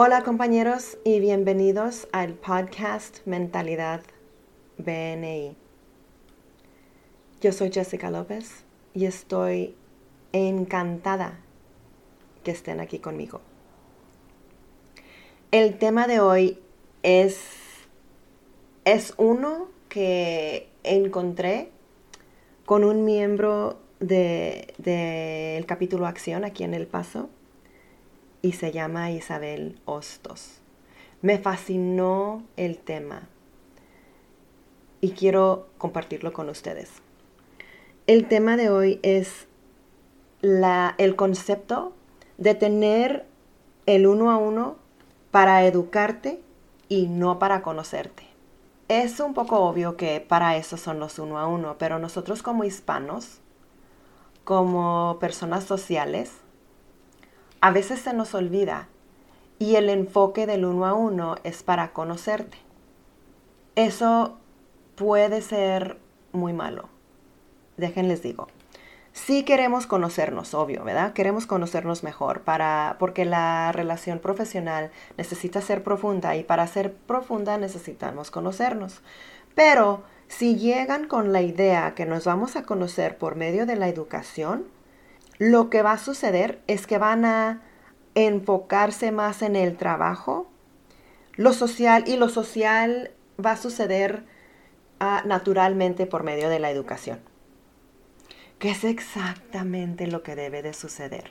Hola compañeros y bienvenidos al podcast Mentalidad BNI. Yo soy Jessica López y estoy encantada que estén aquí conmigo. El tema de hoy es, es uno que encontré con un miembro del de, capítulo Acción aquí en El Paso y se llama Isabel Hostos. Me fascinó el tema y quiero compartirlo con ustedes. El tema de hoy es la, el concepto de tener el uno a uno para educarte y no para conocerte. Es un poco obvio que para eso son los uno a uno, pero nosotros como hispanos, como personas sociales, a veces se nos olvida y el enfoque del uno a uno es para conocerte. Eso puede ser muy malo. Déjenles digo. Sí queremos conocernos, obvio, ¿verdad? Queremos conocernos mejor para porque la relación profesional necesita ser profunda y para ser profunda necesitamos conocernos. Pero si llegan con la idea que nos vamos a conocer por medio de la educación, lo que va a suceder es que van a enfocarse más en el trabajo, lo social y lo social va a suceder ah, naturalmente por medio de la educación, que es exactamente lo que debe de suceder.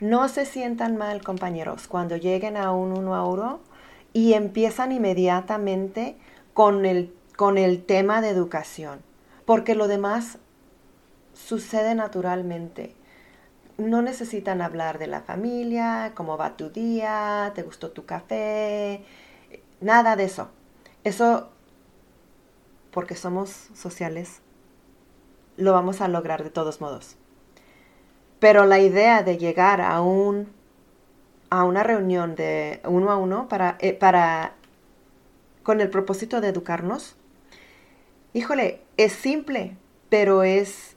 No se sientan mal, compañeros, cuando lleguen a un uno a uno y empiezan inmediatamente con el, con el tema de educación, porque lo demás sucede naturalmente. No necesitan hablar de la familia, cómo va tu día, te gustó tu café, nada de eso. Eso, porque somos sociales, lo vamos a lograr de todos modos. Pero la idea de llegar a un a una reunión de uno a uno para, eh, para con el propósito de educarnos, híjole, es simple, pero es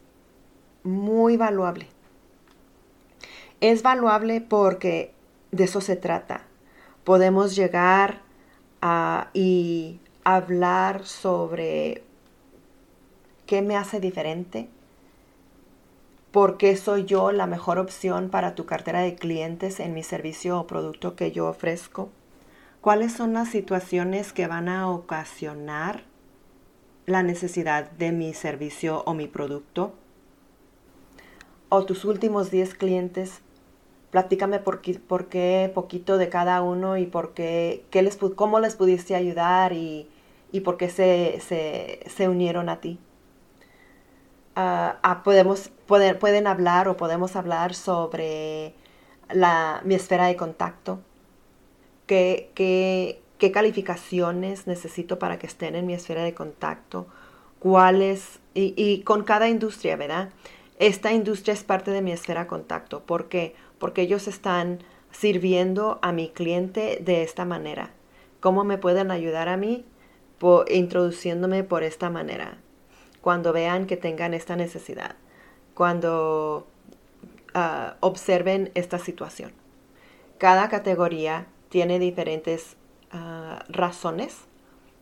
muy valuable. Es valuable porque de eso se trata. Podemos llegar a, y hablar sobre qué me hace diferente, por qué soy yo la mejor opción para tu cartera de clientes en mi servicio o producto que yo ofrezco, cuáles son las situaciones que van a ocasionar la necesidad de mi servicio o mi producto o tus últimos 10 clientes, platícame por por qué, poquito de cada uno y por qué, qué les, cómo les pudiste ayudar y, y por qué se, se, se, unieron a ti. Uh, podemos, pueden, pueden hablar o podemos hablar sobre la, mi esfera de contacto, qué, qué, qué calificaciones necesito para que estén en mi esfera de contacto, cuáles, y, y con cada industria, ¿verdad? Esta industria es parte de mi esfera de contacto. ¿Por qué? Porque ellos están sirviendo a mi cliente de esta manera. ¿Cómo me pueden ayudar a mí? introduciéndome por esta manera. Cuando vean que tengan esta necesidad. Cuando ah, observen esta situación. Cada categoría tiene diferentes ah, razones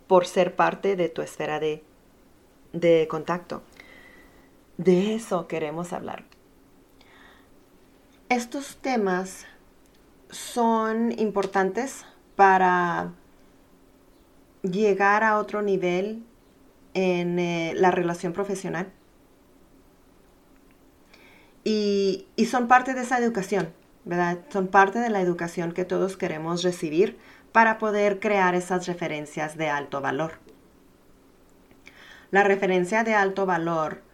por ser parte de tu esfera de, de contacto. De eso queremos hablar. Estos temas son importantes para llegar a otro nivel en eh, la relación profesional. Y, y, son parte de esa educación, ¿verdad? Son parte de la educación que todos queremos recibir para poder crear esas referencias de alto valor. La referencia de alto valor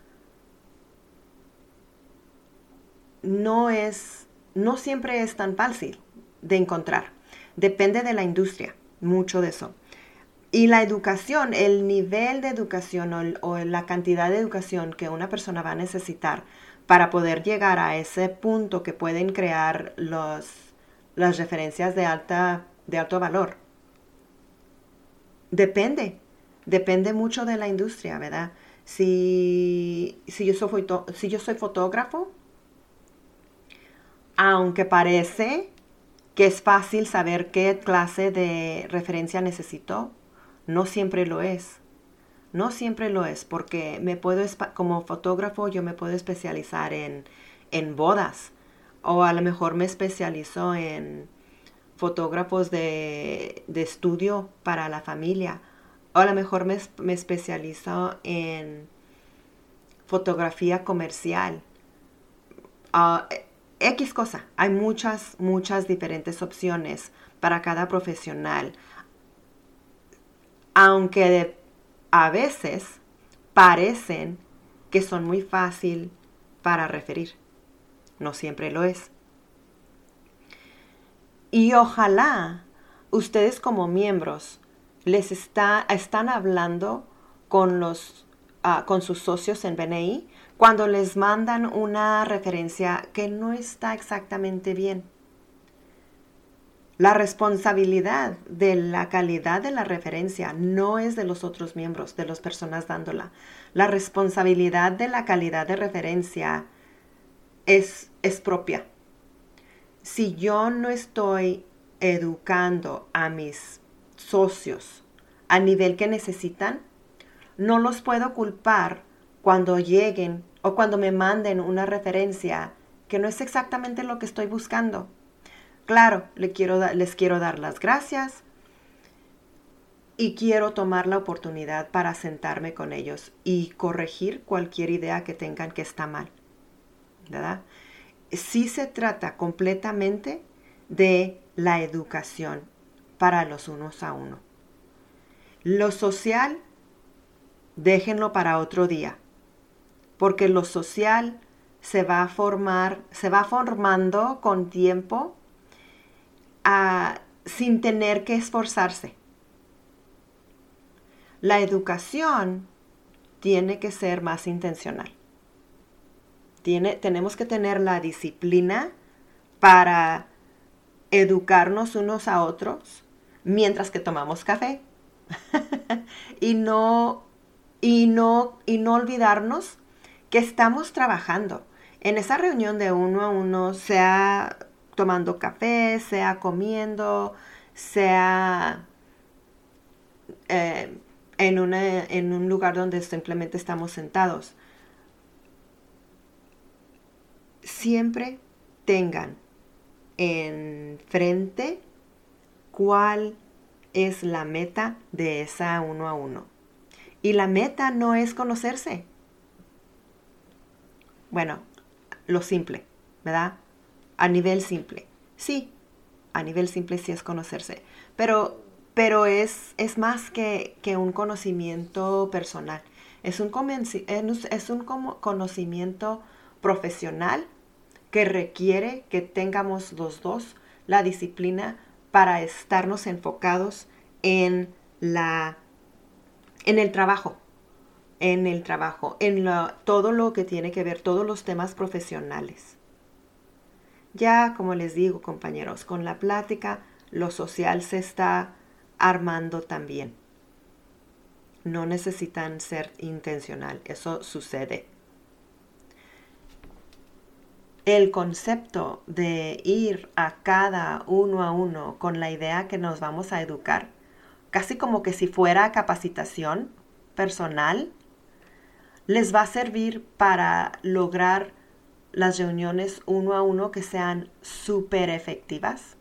no es, no siempre es tan fácil de encontrar. Depende de la industria, mucho de eso. Y la educación, el nivel de educación o, la cantidad de educación que una persona va a necesitar para poder llegar a ese punto que pueden crear los, las referencias de, alta, de alto valor. Depende, depende mucho de la industria, ¿verdad? Si, si, yo, soy, si yo soy fotógrafo, aunque parece que es fácil saber qué clase de referencia necesito, no siempre lo es. No siempre lo es, porque me puedo, como fotógrafo, yo me puedo especializar en, en bodas, o a lo mejor me especializo en fotógrafos de, de estudio para la familia, o a lo mejor me, me especializo en fotografía comercial. Uh, X cosa. Hay muchas, muchas diferentes opciones para cada profesional. Aunque a veces parecen que son muy fácil para referir. No siempre lo es. Y ojalá ustedes como miembros les está, están hablando con, los, ah, con sus socios en BNI cuando les mandan una referencia que no está exactamente bien. La responsabilidad de la calidad de la referencia no es de los otros miembros, de las personas dándola. La responsabilidad de la calidad de referencia es, es propia. Si yo no estoy educando a mis socios a nivel que necesitan, no los puedo culpar cuando lleguen o cuando me manden una referencia que no es exactamente lo que estoy buscando. Claro, les quiero, dar las gracias y quiero tomar la oportunidad para sentarme con ellos y corregir cualquier idea que tengan que está mal. ¿Verdad? Sí se trata completamente de la educación para los unos a uno. Lo social, déjenlo para otro día porque lo social se va a formar, se va formando con tiempo ah, sin tener que esforzarse. La educación tiene que ser más intencional. Tiene, tenemos que tener la disciplina para educarnos unos a otros mientras que tomamos café. y no y no y no olvidarnos que estamos trabajando. En esa reunión de uno a uno, sea tomando café, sea comiendo, sea eh, en, en un lugar donde simplemente estamos sentados. Siempre tengan en frente cuál es la meta de esa uno a uno. Y la meta no es conocerse. Bueno, lo simple, ¿verdad? A nivel simple. Sí, a nivel simple sí es conocerse, pero, pero es, es más que, un conocimiento personal. Es un, es un conocimiento profesional que requiere que tengamos los dos la disciplina para estarnos enfocados en, la, en el trabajo, en el trabajo, en todo lo que tiene que ver, todos los temas profesionales. Ya, como les digo, compañeros, con la plática, lo social se está armando también. No necesitan ser intencional, eso sucede. El concepto de ir a cada uno a uno con la idea que nos vamos a educar, casi como que si fuera capacitación personal, les va a servir para lograr las reuniones uno a uno que sean súper efectivas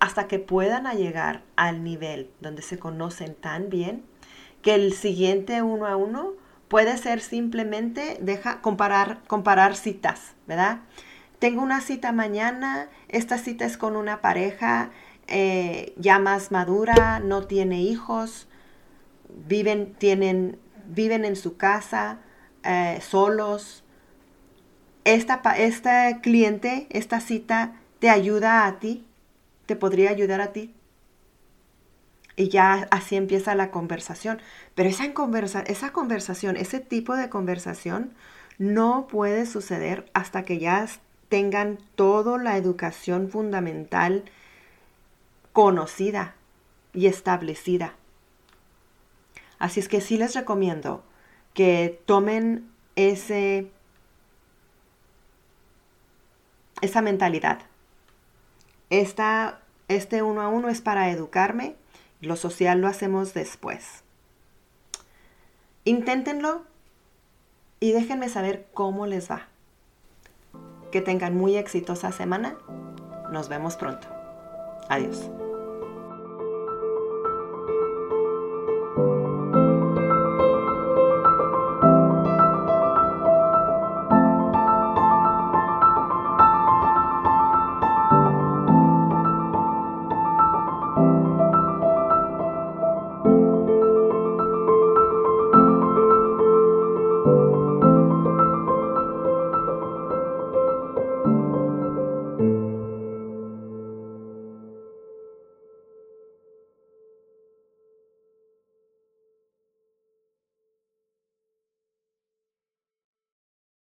hasta que puedan llegar al nivel donde se conocen tan bien que el siguiente uno a uno puede ser simplemente deja comparar comparar citas, ¿verdad? Tengo una cita mañana, esta cita es con una pareja eh, ya más madura, no tiene hijos, viven, tienen, viven en su casa, eh, solos. Esta, esta cliente, esta cita, te ayuda a ti, te podría ayudar a ti. Y ya así empieza la conversación. Pero esa, conversa, esa conversación, ese tipo de conversación, no puede suceder hasta que ya tengan toda la educación fundamental conocida y establecida. Así es que sí les recomiendo que tomen ese, esa mentalidad, esta Este uno a uno es para educarme, lo social lo hacemos después. Inténtenlo y déjenme saber cómo les va. Que tengan muy exitosa semana. Nos vemos pronto. Adiós.